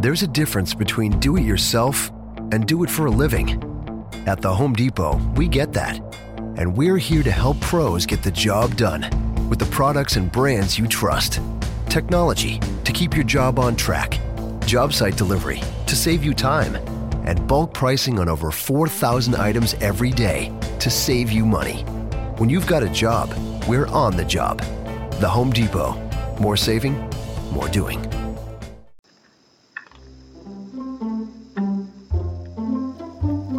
There's a difference between do it yourself and do it for a living. At the Home Depot, we get that. And we're here to help pros get the job done with the products and brands you trust. Technology to keep your job on track, job site delivery to save you time, and bulk pricing on over 4,000 items every day to save you money. When you've got a job, we're on the job. The Home Depot. More saving, more doing.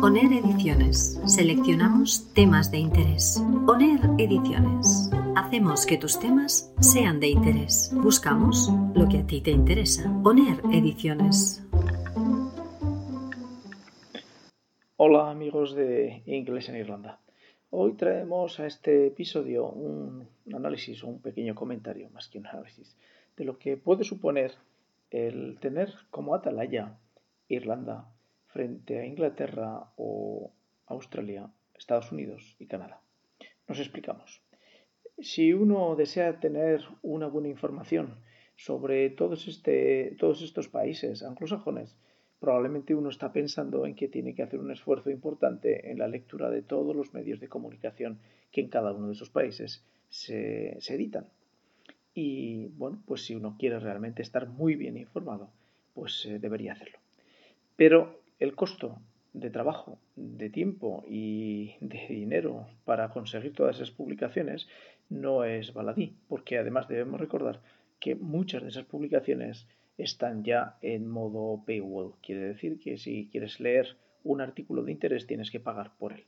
ONER Ediciones. Seleccionamos temas de interés. ONER Ediciones. Hacemos que tus temas sean de interés. Buscamos lo que a ti te interesa. ONER Ediciones. Hola amigos de Inglés en Irlanda. Hoy traemos a este episodio un análisis o un pequeño comentario, más que un análisis, de lo que puede suponer el tener como atalaya Irlanda frente a Inglaterra o Australia, Estados Unidos y Canadá. Nos explicamos. Si uno desea tener una buena información sobre todos, este, todos estos países anglosajones, probablemente uno está pensando en que tiene que hacer un esfuerzo importante en la lectura de todos los medios de comunicación que en cada uno de esos países se, se editan. Y bueno, pues si uno quiere realmente estar muy bien informado, pues eh, debería hacerlo. Pero el costo de trabajo, de tiempo y de dinero para conseguir todas esas publicaciones no es baladí, porque además debemos recordar que muchas de esas publicaciones están ya en modo paywall. Quiere decir que si quieres leer un artículo de interés tienes que pagar por él.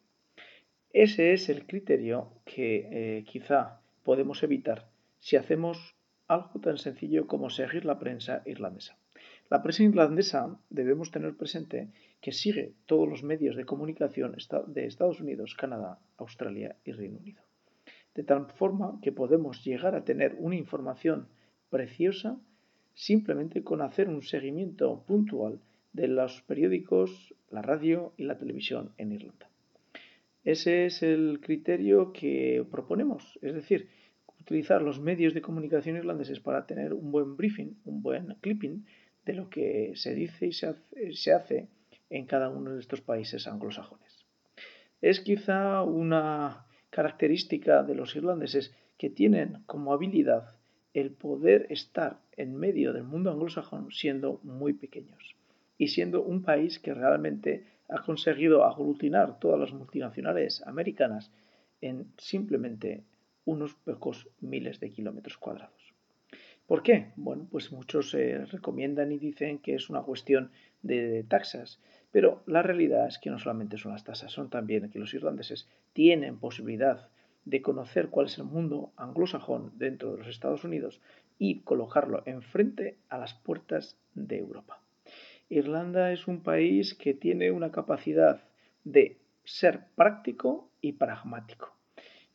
Ese es el criterio que eh, quizá podemos evitar si hacemos algo tan sencillo como seguir la prensa irlandesa. La prensa irlandesa debemos tener presente que sigue todos los medios de comunicación de Estados Unidos, Canadá, Australia y Reino Unido. De tal forma que podemos llegar a tener una información preciosa simplemente con hacer un seguimiento puntual de los periódicos, la radio y la televisión en Irlanda. Ese es el criterio que proponemos, es decir, utilizar los medios de comunicación irlandeses para tener un buen briefing, un buen clipping de lo que se dice y se hace, en cada uno de estos países anglosajones. Es quizá una característica de los irlandeses que tienen como habilidad el poder estar en medio del mundo anglosajón siendo muy pequeños y siendo un país que realmente ha conseguido aglutinar todas las multinacionales americanas en simplemente unos pocos miles de kilómetros cuadrados. ¿Por qué? Bueno, pues muchos eh, recomiendan y dicen que es una cuestión de taxas, pero la realidad es que no solamente son las tasas, son también que los irlandeses tienen posibilidad de conocer cuál es el mundo anglosajón dentro de los Estados Unidos y colocarlo enfrente a las puertas de Europa. Irlanda es un país que tiene una capacidad de ser práctico y pragmático.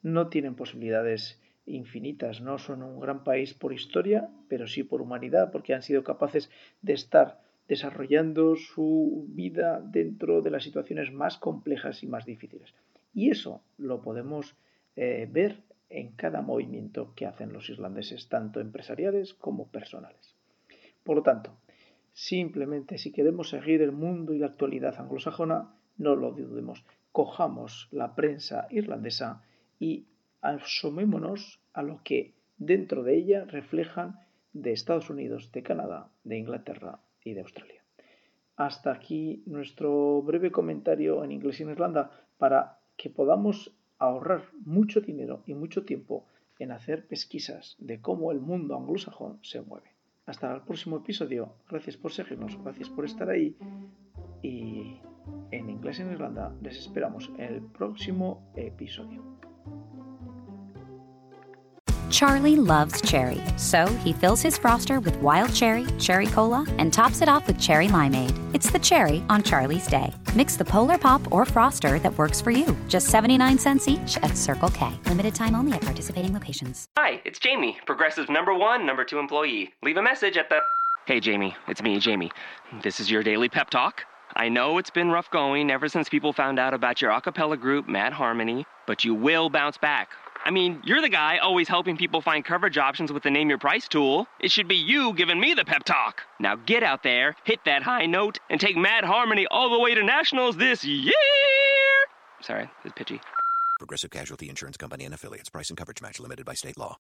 No tienen posibilidades infinitas, no son un gran país por historia, pero sí por humanidad, porque han sido capaces de estar desarrollando su vida dentro de las situaciones más complejas y más difíciles. Y eso lo podemos eh, ver en cada movimiento que hacen los irlandeses, tanto empresariales como personales. Por lo tanto, simplemente si queremos seguir el mundo y la actualidad anglosajona, no lo dudemos, cojamos la prensa irlandesa y asomémonos a lo que dentro de ella reflejan de Estados Unidos, de Canadá, de Inglaterra y de Australia. Hasta aquí nuestro breve comentario en inglés y en Irlanda para que podamos ahorrar mucho dinero y mucho tiempo en hacer pesquisas de cómo el mundo anglosajón se mueve. Hasta el próximo episodio. Gracias por seguirnos, gracias por estar ahí. Y en inglés en Irlanda les esperamos en el próximo episodio. Charlie loves cherry, so he fills his froster with wild cherry, cherry cola, and tops it off with cherry limeade. It's the cherry on Charlie's Day. Mix the Polar Pop or Froster that works for you. Just 79 cents each at Circle K. Limited time only at participating locations. Hi, it's Jamie, Progressive number one, number two employee. Leave a message at the. Hey, Jamie, it's me, Jamie. This is your daily pep talk. I know it's been rough going ever since people found out about your a cappella group, Mad Harmony, but you will bounce back I mean, you're the guy always helping people find coverage options with the Name Your Price tool. It should be you giving me the pep talk. Now get out there, hit that high note, and take Mad Harmony all the way to nationals this year. Sorry, it's pitchy. Progressive Casualty Insurance Company and affiliates. Price and coverage match limited by state law.